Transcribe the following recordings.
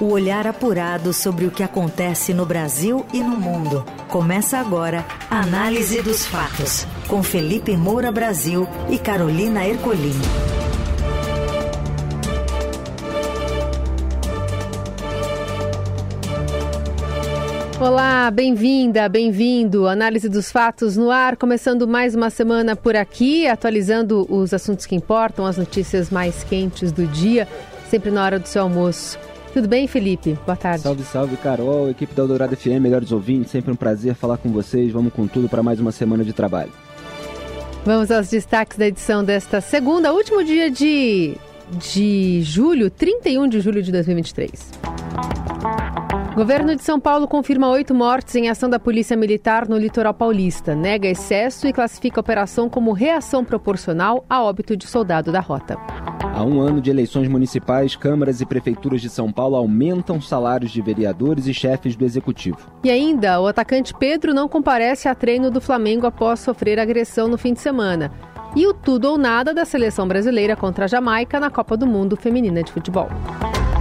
O olhar apurado sobre o que acontece no Brasil e no mundo. Começa agora a Análise dos Fatos, com Felipe Moura Brasil e Carolina Ercolim. Olá, bem-vinda, bem-vindo. Análise dos fatos no ar, começando mais uma semana por aqui, atualizando os assuntos que importam, as notícias mais quentes do dia, sempre na hora do seu almoço. Tudo bem, Felipe? Boa tarde. Salve, salve, Carol, equipe da Eldorado FM, melhores ouvintes, sempre um prazer falar com vocês. Vamos com tudo para mais uma semana de trabalho. Vamos aos destaques da edição desta segunda, último dia de, de julho, 31 de julho de 2023. Governo de São Paulo confirma oito mortes em ação da Polícia Militar no litoral paulista, nega excesso e classifica a operação como reação proporcional a óbito de soldado da rota. Há um ano de eleições municipais, câmaras e prefeituras de São Paulo aumentam salários de vereadores e chefes do executivo. E ainda, o atacante Pedro não comparece a treino do Flamengo após sofrer agressão no fim de semana. E o tudo ou nada da seleção brasileira contra a Jamaica na Copa do Mundo Feminina de Futebol.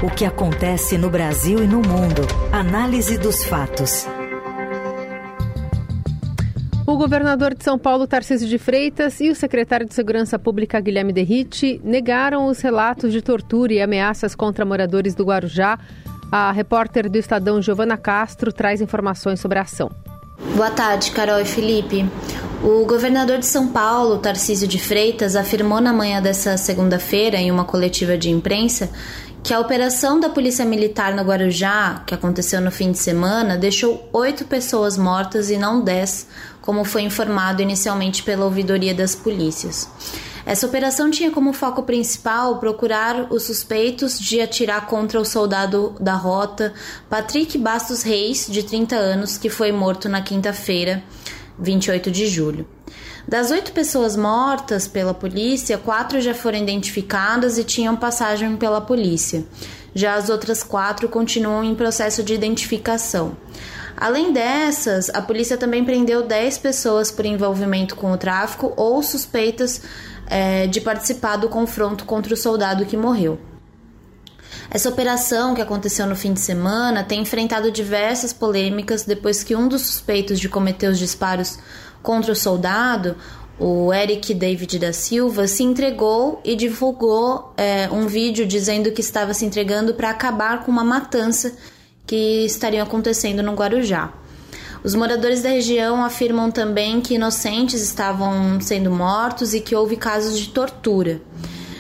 O que acontece no Brasil e no mundo. Análise dos fatos. O governador de São Paulo, Tarcísio de Freitas, e o secretário de Segurança Pública, Guilherme Derrite, negaram os relatos de tortura e ameaças contra moradores do Guarujá. A repórter do Estadão, Giovana Castro, traz informações sobre a ação. Boa tarde, Carol e Felipe. O governador de São Paulo, Tarcísio de Freitas, afirmou na manhã dessa segunda-feira, em uma coletiva de imprensa, que a operação da Polícia Militar no Guarujá, que aconteceu no fim de semana, deixou oito pessoas mortas e não dez, como foi informado inicialmente pela ouvidoria das polícias. Essa operação tinha como foco principal procurar os suspeitos de atirar contra o soldado da rota Patrick Bastos Reis, de 30 anos, que foi morto na quinta-feira, 28 de julho. Das oito pessoas mortas pela polícia, quatro já foram identificadas e tinham passagem pela polícia. Já as outras quatro continuam em processo de identificação. Além dessas, a polícia também prendeu 10 pessoas por envolvimento com o tráfico ou suspeitas é, de participar do confronto contra o soldado que morreu. Essa operação, que aconteceu no fim de semana, tem enfrentado diversas polêmicas depois que um dos suspeitos de cometer os disparos contra o soldado, o Eric David da Silva, se entregou e divulgou é, um vídeo dizendo que estava se entregando para acabar com uma matança que estaria acontecendo no Guarujá. Os moradores da região afirmam também que inocentes estavam sendo mortos e que houve casos de tortura.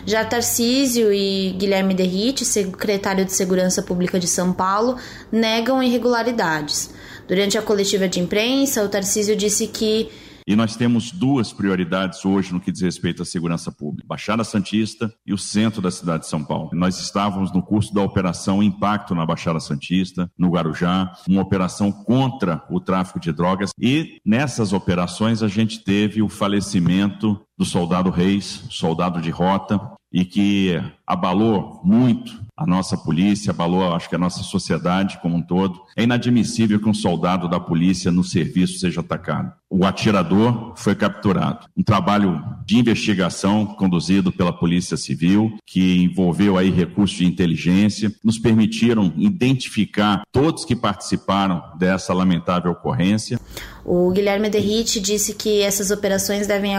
Já Tarcísio e Guilherme Derrite, secretário de Segurança Pública de São Paulo, negam irregularidades. Durante a coletiva de imprensa, o Tarcísio disse que e nós temos duas prioridades hoje no que diz respeito à segurança pública: Baixada Santista e o centro da cidade de São Paulo. Nós estávamos no curso da Operação Impacto na Baixada Santista, no Guarujá, uma operação contra o tráfico de drogas. E nessas operações a gente teve o falecimento do soldado Reis, soldado de rota, e que abalou muito a nossa polícia, abalou, acho que a nossa sociedade como um todo. É inadmissível que um soldado da polícia no serviço seja atacado. O atirador foi capturado. Um trabalho de investigação conduzido pela Polícia Civil, que envolveu aí recursos de inteligência, nos permitiram identificar todos que participaram dessa lamentável ocorrência. O Guilherme Derrite disse que essas operações devem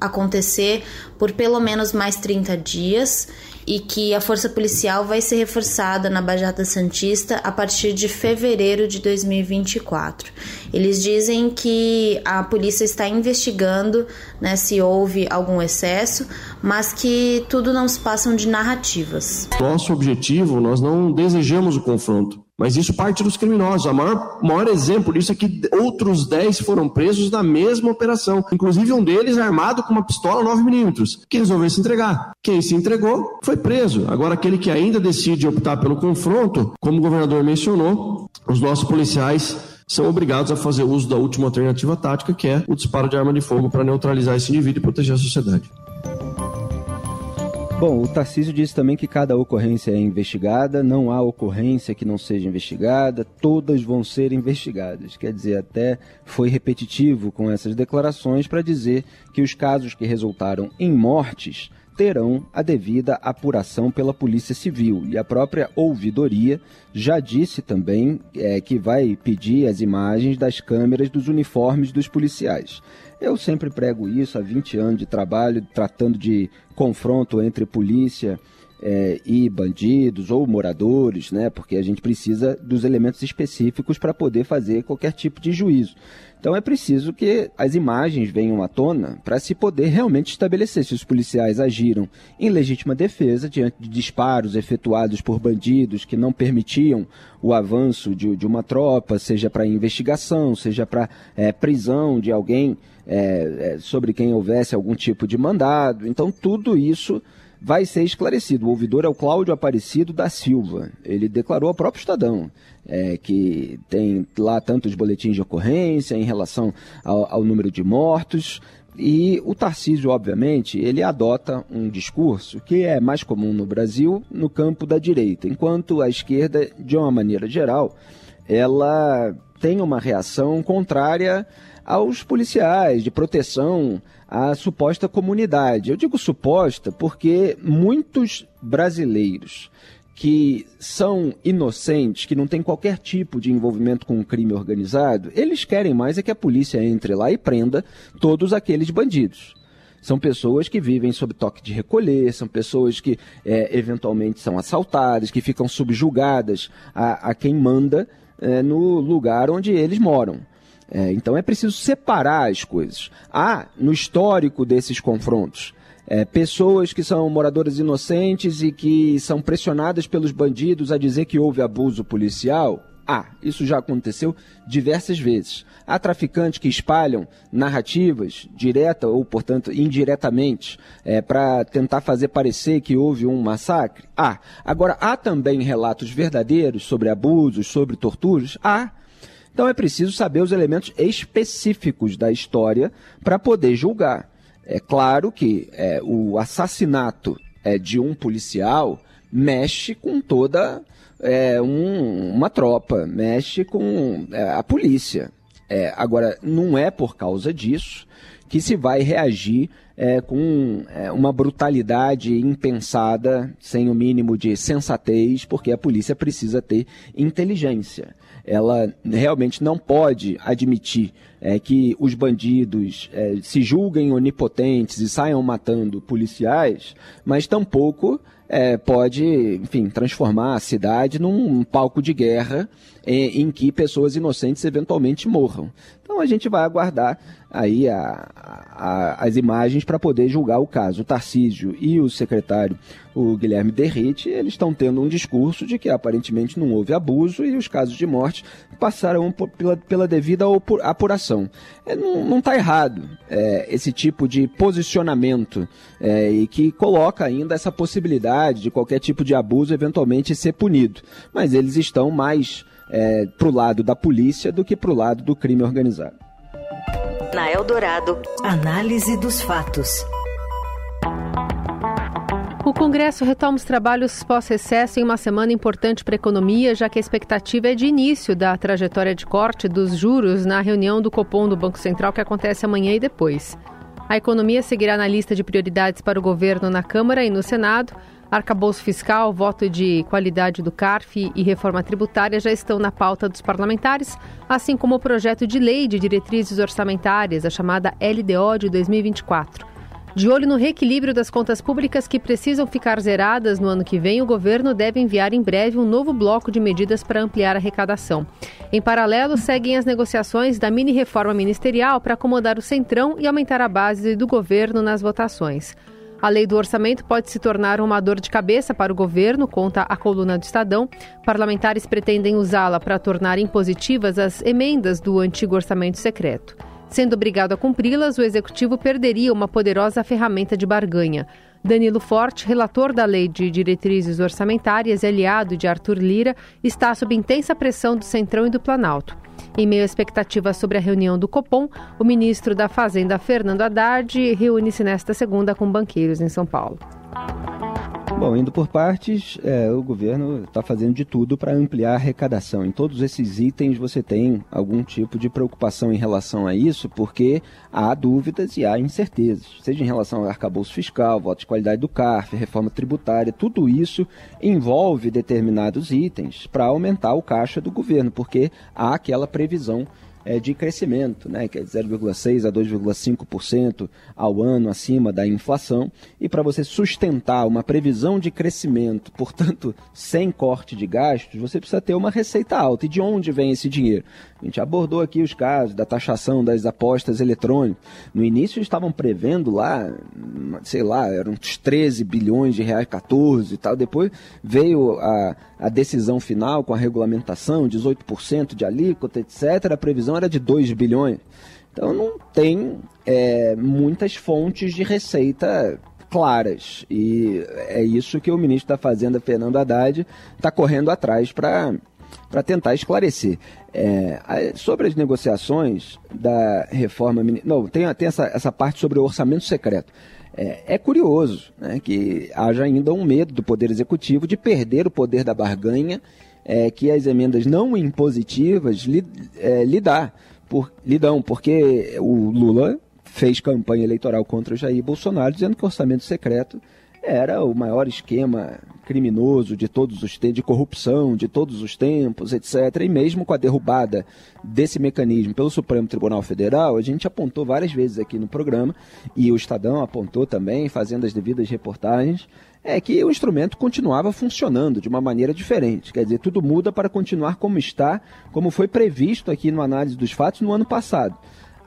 acontecer por pelo menos mais 30 dias e que a força policial vai ser reforçada na Baixada Santista a partir de fevereiro de 2024. Eles dizem que a polícia está investigando né, se houve algum excesso, mas que tudo não se passam de narrativas. Nosso objetivo, nós não desejamos o confronto. Mas isso parte dos criminosos. O maior, maior exemplo disso é que outros 10 foram presos na mesma operação. Inclusive um deles armado com uma pistola 9mm, que resolveu se entregar. Quem se entregou foi preso. Agora, aquele que ainda decide optar pelo confronto, como o governador mencionou, os nossos policiais são obrigados a fazer uso da última alternativa tática, que é o disparo de arma de fogo para neutralizar esse indivíduo e proteger a sociedade. Bom, o Tarcísio disse também que cada ocorrência é investigada, não há ocorrência que não seja investigada, todas vão ser investigadas. Quer dizer, até foi repetitivo com essas declarações para dizer que os casos que resultaram em mortes terão a devida apuração pela Polícia Civil. E a própria ouvidoria já disse também é, que vai pedir as imagens das câmeras dos uniformes dos policiais. Eu sempre prego isso há 20 anos de trabalho, tratando de confronto entre polícia é, e bandidos ou moradores, né? Porque a gente precisa dos elementos específicos para poder fazer qualquer tipo de juízo. Então é preciso que as imagens venham à tona para se poder realmente estabelecer se os policiais agiram em legítima defesa diante de disparos efetuados por bandidos que não permitiam o avanço de, de uma tropa, seja para investigação, seja para é, prisão de alguém é, é, sobre quem houvesse algum tipo de mandado. Então tudo isso vai ser esclarecido. O ouvidor é o Cláudio Aparecido da Silva. Ele declarou ao próprio Estadão é, que tem lá tantos boletins de ocorrência em relação ao, ao número de mortos. E o Tarcísio, obviamente, ele adota um discurso que é mais comum no Brasil no campo da direita, enquanto a esquerda, de uma maneira geral, ela tem uma reação contrária aos policiais, de proteção à suposta comunidade. Eu digo suposta porque muitos brasileiros que são inocentes, que não têm qualquer tipo de envolvimento com o um crime organizado, eles querem mais é que a polícia entre lá e prenda todos aqueles bandidos. São pessoas que vivem sob toque de recolher, são pessoas que é, eventualmente são assaltadas, que ficam subjugadas a, a quem manda é, no lugar onde eles moram. É, então é preciso separar as coisas. Há, no histórico desses confrontos, é, pessoas que são moradoras inocentes e que são pressionadas pelos bandidos a dizer que houve abuso policial. Ah, isso já aconteceu diversas vezes. Há traficantes que espalham narrativas, direta ou, portanto, indiretamente, é, para tentar fazer parecer que houve um massacre. Ah, agora há também relatos verdadeiros sobre abusos, sobre torturas. Ah, então é preciso saber os elementos específicos da história para poder julgar. É claro que é, o assassinato é, de um policial mexe com toda é, um, uma tropa, mexe com é, a polícia. É, agora, não é por causa disso que se vai reagir é, com é, uma brutalidade impensada, sem o mínimo de sensatez, porque a polícia precisa ter inteligência ela realmente não pode admitir é, que os bandidos é, se julguem onipotentes e saiam matando policiais, mas tampouco é, pode, enfim, transformar a cidade num palco de guerra em, em que pessoas inocentes eventualmente morram. Então a gente vai aguardar aí a, a, as imagens para poder julgar o caso. O Tarcísio e o secretário, o Guilherme Derrite, eles estão tendo um discurso de que aparentemente não houve abuso e os casos de morte passaram pela, pela devida apuração. É, não está errado é, esse tipo de posicionamento é, e que coloca ainda essa possibilidade de qualquer tipo de abuso eventualmente ser punido. Mas eles estão mais é, para o lado da polícia do que para o lado do crime organizado. Na Eldorado, análise dos fatos. O Congresso retoma os trabalhos pós-recesso em uma semana importante para a economia, já que a expectativa é de início da trajetória de corte dos juros na reunião do Copom do Banco Central que acontece amanhã e depois. A economia seguirá na lista de prioridades para o governo na Câmara e no Senado. Arcabouço fiscal, voto de qualidade do CARF e reforma tributária já estão na pauta dos parlamentares, assim como o projeto de lei de diretrizes orçamentárias, a chamada LDO de 2024. De olho no reequilíbrio das contas públicas que precisam ficar zeradas no ano que vem, o governo deve enviar em breve um novo bloco de medidas para ampliar a arrecadação. Em paralelo, seguem as negociações da mini-reforma ministerial para acomodar o centrão e aumentar a base do governo nas votações. A lei do orçamento pode se tornar uma dor de cabeça para o governo, conta a coluna do Estadão. Parlamentares pretendem usá-la para tornar impositivas as emendas do antigo orçamento secreto. Sendo obrigado a cumpri-las, o executivo perderia uma poderosa ferramenta de barganha. Danilo Forte, relator da Lei de Diretrizes Orçamentárias e aliado de Arthur Lira, está sob intensa pressão do Centrão e do Planalto. Em meio à expectativa sobre a reunião do Copom, o ministro da Fazenda, Fernando Haddad, reúne-se nesta segunda com banqueiros em São Paulo. Bom, indo por partes, é, o governo está fazendo de tudo para ampliar a arrecadação. Em todos esses itens você tem algum tipo de preocupação em relação a isso, porque há dúvidas e há incertezas, seja em relação ao arcabouço fiscal, voto de qualidade do CARF, reforma tributária, tudo isso envolve determinados itens para aumentar o caixa do governo, porque há aquela previsão é, de crescimento, né, que é de 0,6% a 2,5% ao ano acima da inflação. E para você sustentar uma previsão de crescimento, portanto, sem corte de gastos, você precisa ter uma receita alta. E de onde vem esse dinheiro? A gente abordou aqui os casos da taxação das apostas eletrônicas. No início estavam prevendo lá, sei lá, eram uns 13 bilhões de reais, 14 e tal. Depois veio a, a decisão final com a regulamentação, 18% de alíquota, etc. A previsão era de 2 bilhões. Então não tem é, muitas fontes de receita claras. E é isso que o ministro da Fazenda, Fernando Haddad, está correndo atrás para para tentar esclarecer. É, sobre as negociações da reforma. Não, tem, tem essa, essa parte sobre o orçamento secreto. É, é curioso né, que haja ainda um medo do Poder Executivo de perder o poder da barganha é, que as emendas não impositivas lhe, é, por, porque o Lula fez campanha eleitoral contra Jair Bolsonaro dizendo que o orçamento secreto era o maior esquema criminoso de todos os tempos, de corrupção de todos os tempos, etc. E mesmo com a derrubada desse mecanismo pelo Supremo Tribunal Federal, a gente apontou várias vezes aqui no programa, e o Estadão apontou também, fazendo as devidas reportagens, é que o instrumento continuava funcionando de uma maneira diferente. Quer dizer, tudo muda para continuar como está, como foi previsto aqui no análise dos fatos no ano passado.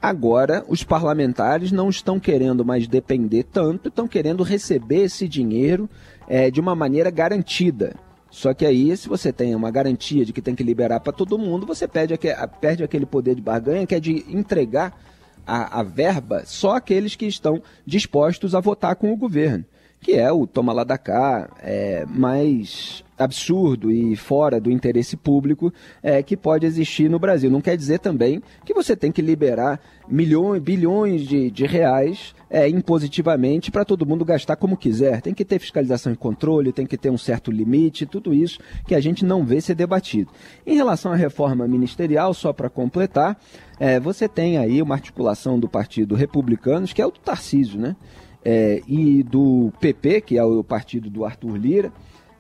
Agora, os parlamentares não estão querendo mais depender tanto, estão querendo receber esse dinheiro é, de uma maneira garantida. Só que aí, se você tem uma garantia de que tem que liberar para todo mundo, você perde, perde aquele poder de barganha que é de entregar a, a verba só àqueles que estão dispostos a votar com o governo que é o toma lá da cá é, mais absurdo e fora do interesse público é, que pode existir no Brasil. Não quer dizer também que você tem que liberar milhões, bilhões de, de reais é, impositivamente para todo mundo gastar como quiser. Tem que ter fiscalização e controle, tem que ter um certo limite, tudo isso que a gente não vê ser debatido. Em relação à reforma ministerial, só para completar, é, você tem aí uma articulação do Partido Republicanos, que é o do Tarcísio, né? É, e do PP, que é o partido do Arthur Lira,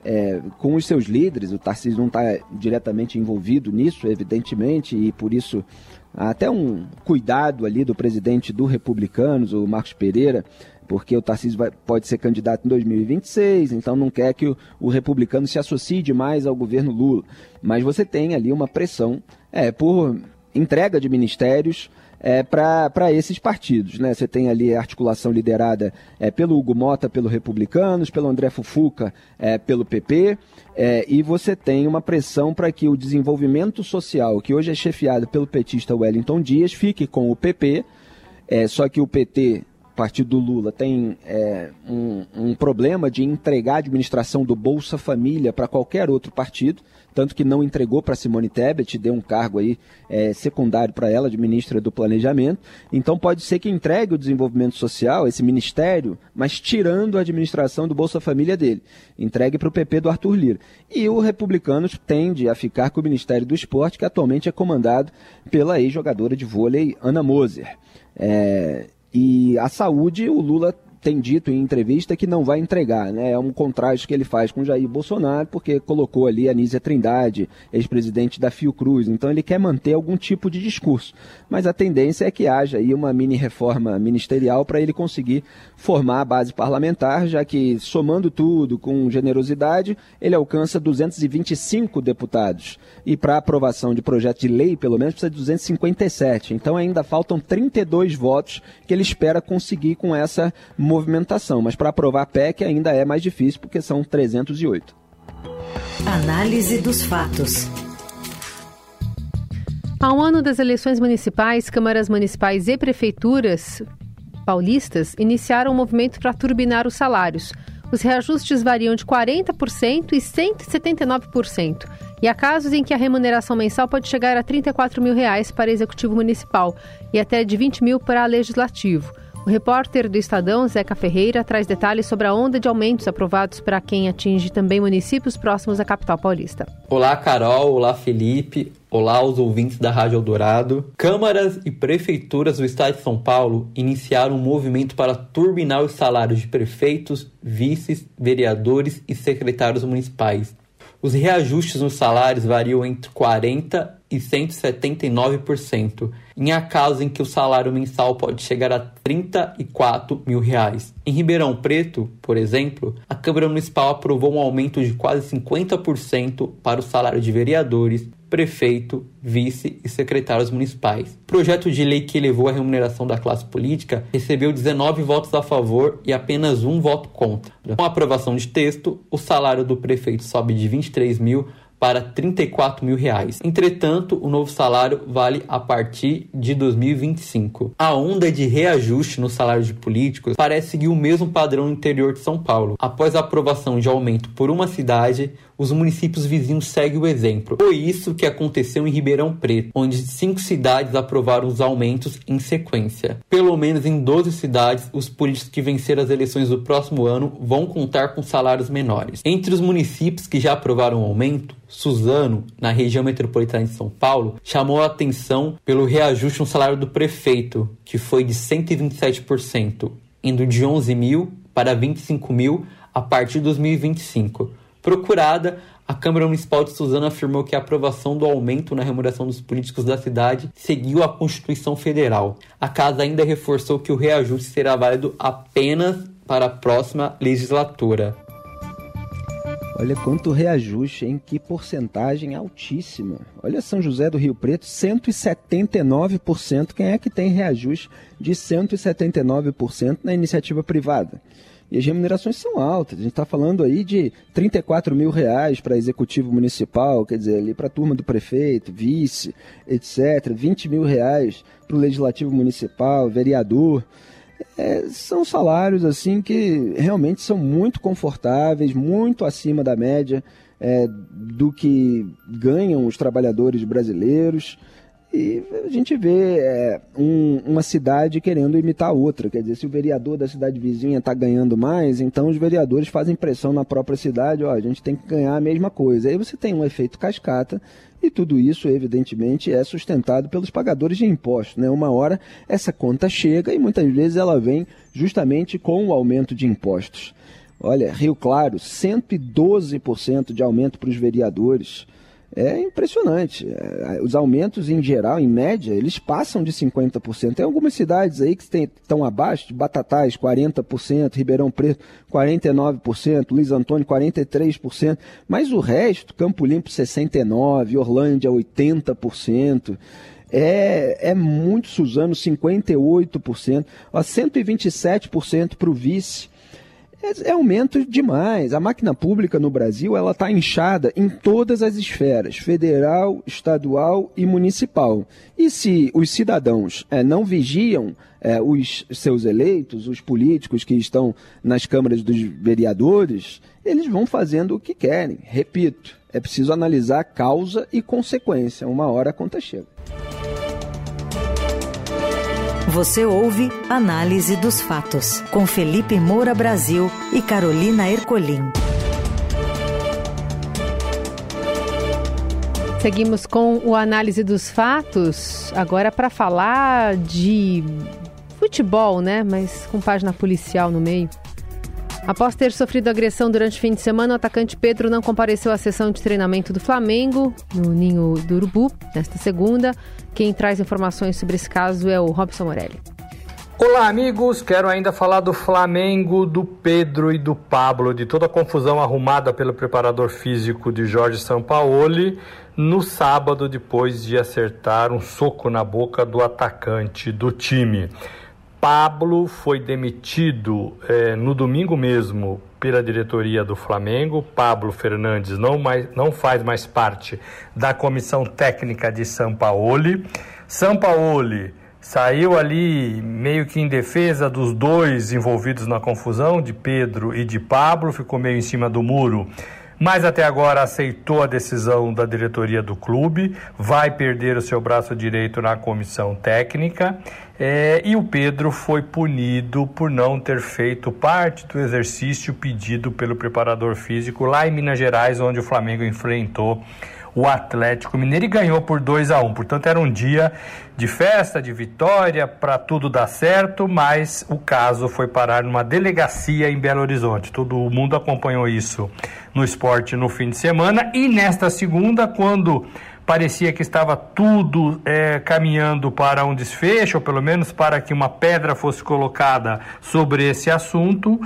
é, com os seus líderes. O Tarcísio não está diretamente envolvido nisso, evidentemente, e por isso há até um cuidado ali do presidente do Republicanos, o Marcos Pereira, porque o Tarcísio vai, pode ser candidato em 2026, então não quer que o, o, republicano se associe demais ao governo Lula. Mas você tem ali uma pressão é, por entrega de ministérios é, para esses partidos. Né? Você tem ali a articulação liderada é, pelo Hugo Mota, pelo Republicanos, pelo André Fufuca, é, pelo PP, é, e você tem uma pressão para que o desenvolvimento social, que hoje é chefiado pelo petista Wellington Dias, fique com o PP, é, só que o PT partido do Lula tem é, um, um, problema de entregar a administração do Bolsa Família para qualquer outro partido tanto que não entregou para Simone Tebet, deu um cargo aí é, secundário para ela de ministra do Planejamento. Então pode ser que entregue o desenvolvimento social, esse ministério, mas tirando a administração do Bolsa Família dele. Entregue para o PP do Arthur Lira. E o Republicanos tende a ficar com o Ministério do Esporte, que atualmente é comandado pela ex-jogadora de vôlei Ana Moser. É, e a saúde, o Lula tem dito em entrevista que não vai entregar, né? É um contraste que ele faz com Jair Bolsonaro, porque colocou ali a Nízia Trindade, ex-presidente da Fiocruz. Então ele quer manter algum tipo de discurso. Mas a tendência é que haja aí uma mini reforma ministerial para ele conseguir formar a base parlamentar, já que somando tudo com generosidade, ele alcança 225 deputados. E para aprovação de projeto de lei, pelo menos, precisa de 257. Então ainda faltam 32 votos que ele espera conseguir com essa movimentação, mas para aprovar a PEC ainda é mais difícil porque são 308. Análise dos fatos. Há um ano das eleições municipais, câmaras municipais e prefeituras paulistas iniciaram um movimento para turbinar os salários. Os reajustes variam de 40% e 179%. E há casos em que a remuneração mensal pode chegar a 34 mil reais para executivo municipal e até de 20 mil para legislativo. O repórter do Estadão, Zeca Ferreira, traz detalhes sobre a onda de aumentos aprovados para quem atinge também municípios próximos à capital paulista. Olá, Carol. Olá, Felipe. Olá aos ouvintes da Rádio Eldorado. Câmaras e prefeituras do estado de São Paulo iniciaram um movimento para turbinar os salários de prefeitos, vices, vereadores e secretários municipais. Os reajustes nos salários variam entre 40% e 179%, em acaso em que o salário mensal pode chegar a 34 mil reais. Em Ribeirão Preto, por exemplo, a Câmara Municipal aprovou um aumento de quase 50% para o salário de vereadores, prefeito, vice e secretários municipais. O projeto de lei que elevou a remuneração da classe política recebeu 19 votos a favor e apenas um voto contra. Com a aprovação de texto, o salário do prefeito sobe de 23 mil para 34 mil reais. Entretanto, o novo salário vale a partir de 2025. A onda de reajuste no salário de políticos parece seguir o mesmo padrão no interior de São Paulo. Após a aprovação de aumento por uma cidade, os municípios vizinhos seguem o exemplo. Foi isso que aconteceu em Ribeirão Preto, onde cinco cidades aprovaram os aumentos em sequência. Pelo menos em 12 cidades, os políticos que venceram as eleições do próximo ano vão contar com salários menores. Entre os municípios que já aprovaram o aumento, Suzano, na região metropolitana de São Paulo, chamou a atenção pelo reajuste no salário do prefeito, que foi de 127%, indo de 11 mil para 25 mil a partir de 2025. Procurada, a Câmara Municipal de Suzano afirmou que a aprovação do aumento na remuneração dos políticos da cidade seguiu a Constituição Federal. A casa ainda reforçou que o reajuste será válido apenas para a próxima legislatura. Olha quanto reajuste, em que porcentagem altíssima. Olha São José do Rio Preto, 179%. Quem é que tem reajuste de 179% na iniciativa privada? E as remunerações são altas. A gente está falando aí de 34 mil reais para executivo municipal, quer dizer, ali para a turma do prefeito, vice, etc. 20 mil reais para o legislativo municipal, vereador. É, são salários assim que realmente são muito confortáveis, muito acima da média é, do que ganham os trabalhadores brasileiros. E a gente vê é, um, uma cidade querendo imitar outra. Quer dizer, se o vereador da cidade vizinha está ganhando mais, então os vereadores fazem pressão na própria cidade, ó, a gente tem que ganhar a mesma coisa. Aí você tem um efeito cascata e tudo isso, evidentemente, é sustentado pelos pagadores de impostos. Né? Uma hora essa conta chega e muitas vezes ela vem justamente com o aumento de impostos. Olha, Rio Claro, 112% de aumento para os vereadores é impressionante. É, os aumentos, em geral, em média, eles passam de 50%. Tem algumas cidades aí que estão abaixo, Batatais, 40%, Ribeirão Preto, 49%, Luiz Antônio, 43%, mas o resto, Campo Limpo, 69%, Orlândia, 80%. É, é muito Suzano, 58%, ó, 127% para o vice, é, é aumento demais. A máquina pública no Brasil ela está inchada em todas as esferas, federal, estadual e municipal. E se os cidadãos é, não vigiam é, os seus eleitos, os políticos que estão nas câmaras dos vereadores, eles vão fazendo o que querem. Repito, é preciso analisar causa e consequência. Uma hora a conta chega. Você ouve Análise dos Fatos, com Felipe Moura Brasil e Carolina Ercolim. Seguimos com o Análise dos Fatos, agora para falar de futebol, né? Mas com página policial no meio. Após ter sofrido agressão durante o fim de semana, o atacante Pedro não compareceu à sessão de treinamento do Flamengo, no Ninho do Urubu, nesta segunda. Quem traz informações sobre esse caso é o Robson Morelli. Olá, amigos. Quero ainda falar do Flamengo, do Pedro e do Pablo, de toda a confusão arrumada pelo preparador físico de Jorge Sampaoli no sábado, depois de acertar um soco na boca do atacante do time. Pablo foi demitido é, no domingo mesmo pela diretoria do Flamengo. Pablo Fernandes não, mais, não faz mais parte da comissão técnica de Sampaoli. Sampaoli saiu ali meio que em defesa dos dois envolvidos na confusão, de Pedro e de Pablo, ficou meio em cima do muro mas até agora aceitou a decisão da diretoria do clube, vai perder o seu braço direito na comissão técnica. É, e o Pedro foi punido por não ter feito parte do exercício pedido pelo preparador físico lá em Minas Gerais, onde o Flamengo enfrentou o Atlético Mineiro e ganhou por 2 a 1 um. Portanto, era um dia de festa, de vitória, para tudo dar certo, mas o caso foi parar numa delegacia em Belo Horizonte. Todo mundo acompanhou isso no esporte no fim de semana e nesta segunda, quando parecia que estava tudo é, caminhando para um desfecho, ou pelo menos para que uma pedra fosse colocada sobre esse assunto,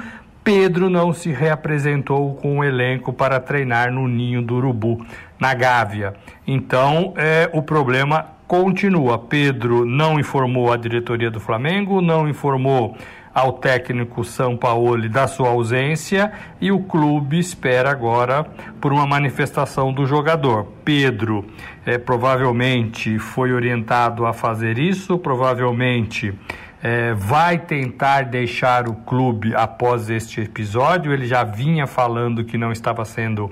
Pedro não se reapresentou com o elenco para treinar no Ninho do Urubu, na Gávea. Então, é, o problema continua. Pedro não informou a diretoria do Flamengo, não informou ao técnico São Paulo da sua ausência e o clube espera agora por uma manifestação do jogador. Pedro é, provavelmente foi orientado a fazer isso, provavelmente é, vai tentar deixar o clube após este episódio. Ele já vinha falando que não estava sendo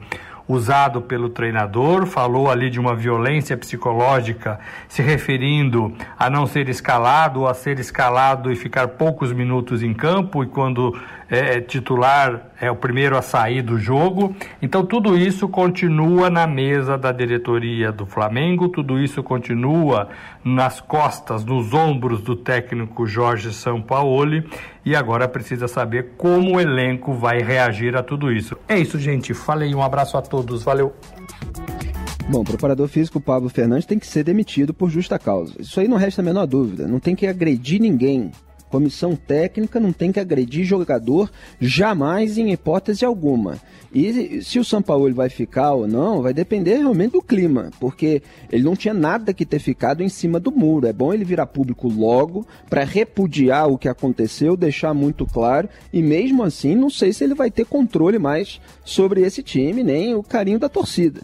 usado pelo treinador, falou ali de uma violência psicológica, se referindo a não ser escalado a ser escalado e ficar poucos minutos em campo, e quando é, é, titular é o primeiro a sair do jogo. Então, tudo isso continua na mesa da diretoria do Flamengo, tudo isso continua nas costas, nos ombros do técnico Jorge Sampaoli. E agora precisa saber como o elenco vai reagir a tudo isso. É isso, gente. Falei, um abraço a todos. Valeu. Bom, o preparador físico Pablo Fernandes tem que ser demitido por justa causa. Isso aí não resta a menor dúvida. Não tem que agredir ninguém. Comissão técnica não tem que agredir jogador jamais em hipótese alguma. E se o São Paulo vai ficar ou não, vai depender realmente do clima, porque ele não tinha nada que ter ficado em cima do muro. É bom ele virar público logo para repudiar o que aconteceu, deixar muito claro. E mesmo assim, não sei se ele vai ter controle mais sobre esse time, nem o carinho da torcida.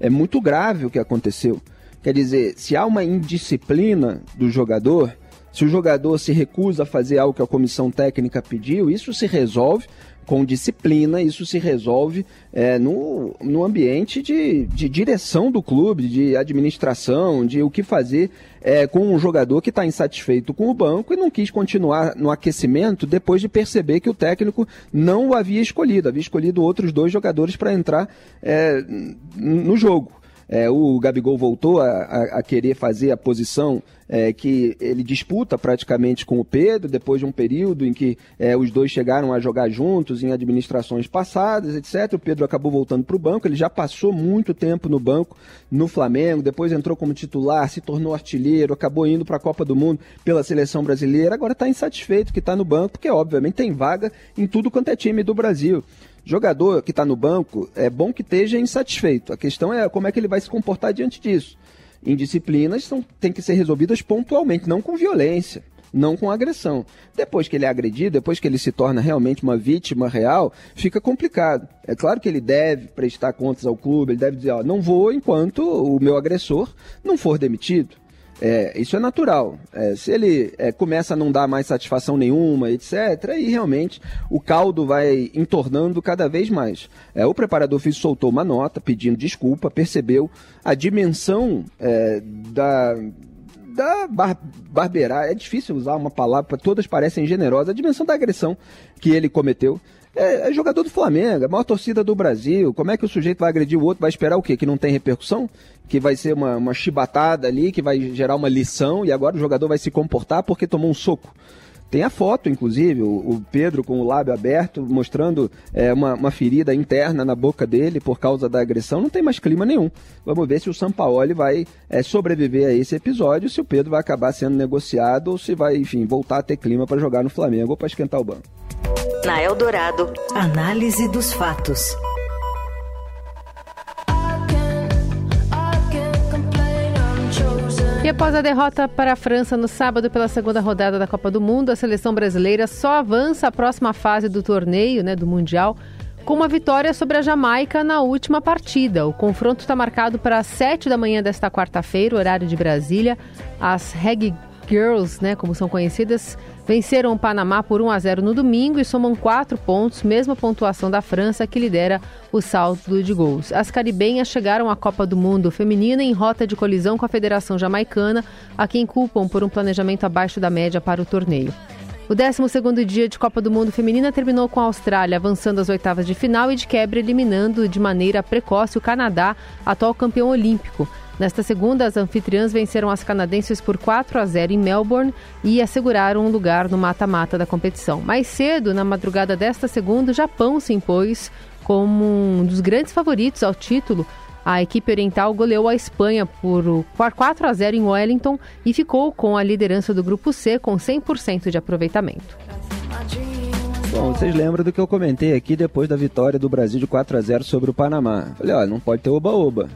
É muito grave o que aconteceu. Quer dizer, se há uma indisciplina do jogador, se o jogador se recusa a fazer algo que a comissão técnica pediu, isso se resolve com disciplina, isso se resolve é, no, no ambiente de, de direção do clube, de administração, de o que fazer é, com um jogador que está insatisfeito com o banco e não quis continuar no aquecimento depois de perceber que o técnico não o havia escolhido, havia escolhido outros dois jogadores para entrar é, no jogo. É, o Gabigol voltou a, a, a, querer fazer a posição é, que ele disputa praticamente com o Pedro, depois de um período em que é, os dois chegaram a jogar juntos em administrações passadas, etc. O Pedro acabou voltando para o banco, ele já passou muito tempo no banco no Flamengo, depois entrou como titular, se tornou artilheiro, acabou indo para a Copa do Mundo pela seleção brasileira, agora está insatisfeito que está no banco, porque obviamente tem vaga em tudo quanto é time do Brasil. Jogador que está no banco, é bom que esteja insatisfeito. A questão é como é que ele vai se comportar diante disso. Indisciplinas são, têm que ser resolvidas pontualmente, não com violência, não com agressão. Depois que ele é agredido, depois que ele se torna realmente uma vítima real, fica complicado. É claro que ele deve prestar contas ao clube, ele deve dizer, ó, não vou enquanto o meu agressor não for demitido. É, isso é natural. É, se ele é, começa a não dar mais satisfação nenhuma, etc., aí realmente o caldo vai entornando cada vez mais. É, o preparador físico soltou uma nota pedindo desculpa, percebeu a dimensão é, da, da bar. É difícil usar uma palavra, todas parecem generosas, a dimensão da agressão que ele cometeu. É, é, jogador do Flamengo, a maior torcida do Brasil. Como é que o sujeito vai agredir o outro? Vai esperar o quê? Que não tem repercussão? Que vai ser uma, uma chibatada ali, que vai gerar uma lição e agora o jogador vai se comportar porque tomou um soco. Tem a foto, inclusive, o, o Pedro com o lábio aberto, mostrando é, uma, uma, ferida interna na boca dele por causa da agressão. Não tem mais clima nenhum. Vamos ver se o Sampaoli vai é, sobreviver a esse episódio, se o Pedro vai acabar sendo negociado ou se vai, enfim, voltar a ter clima para jogar no Flamengo ou para esquentar o banco. Na Eldorado, análise dos fatos. E após a derrota para a França no sábado pela segunda rodada da Copa do Mundo, a seleção brasileira só avança à próxima fase do torneio, né, do Mundial, com uma vitória sobre a Jamaica na última partida. O confronto está marcado para as 7 da manhã desta quarta-feira, horário de Brasília. As Reg Girls, né, como são conhecidas, Venceram o Panamá por 1 a 0 no domingo e somam quatro pontos, mesma pontuação da França, que lidera o saldo de gols. As caribenhas chegaram à Copa do Mundo feminina em rota de colisão com a Federação Jamaicana, a quem culpam por um planejamento abaixo da média para o torneio. O 12º dia de Copa do Mundo Feminina terminou com a Austrália avançando às oitavas de final e de quebra eliminando de maneira precoce o Canadá, atual campeão olímpico. Nesta segunda, as anfitriãs venceram as canadenses por 4 a 0 em Melbourne e asseguraram um lugar no mata-mata da competição. Mais cedo, na madrugada desta segunda, o Japão se impôs como um dos grandes favoritos ao título. A equipe oriental goleou a Espanha por 4 a 0 em Wellington e ficou com a liderança do grupo C com 100% de aproveitamento. Bom, vocês lembram do que eu comentei aqui depois da vitória do Brasil de 4 a 0 sobre o Panamá? Falei, ó, não pode ter oba-oba.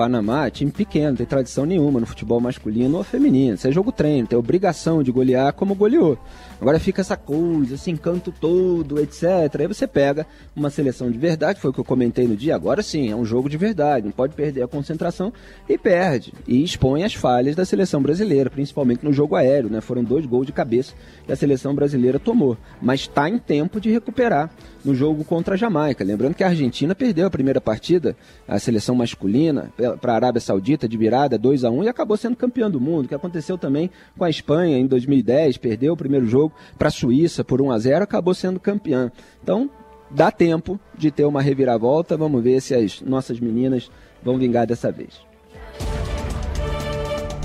Panamá, time pequeno, tem tradição nenhuma no futebol masculino ou feminino. Isso é jogo treino, tem obrigação de golear como goleou. Agora fica essa coisa, esse encanto todo, etc. Aí você pega uma seleção de verdade, foi o que eu comentei no dia. Agora sim, é um jogo de verdade, não pode perder a concentração e perde. E expõe as falhas da seleção brasileira, principalmente no jogo aéreo, né? Foram dois gols de cabeça que a seleção brasileira tomou. Mas está em tempo de recuperar no jogo contra a Jamaica. Lembrando que a Argentina perdeu a primeira partida, a seleção masculina, para a Arábia Saudita de virada 2 a 1 e acabou sendo campeão do mundo, que aconteceu também com a Espanha em 2010, perdeu o primeiro jogo para a Suíça por 1 a 0, acabou sendo campeã. Então, dá tempo de ter uma reviravolta, vamos ver se as nossas meninas vão vingar dessa vez.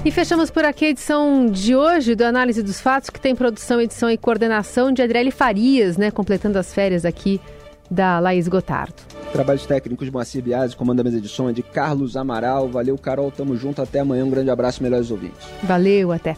E fechamos por aqui a edição de hoje do Análise dos Fatos, que tem produção, edição e coordenação de Adriele Farias, né? Completando as férias aqui da Laís Gotardo. Trabalhos técnicos de Moacir Biasi, comanda a mesa de som é de Carlos Amaral. Valeu, Carol, tamo junto, até amanhã. Um grande abraço, melhores ouvintes. Valeu, até.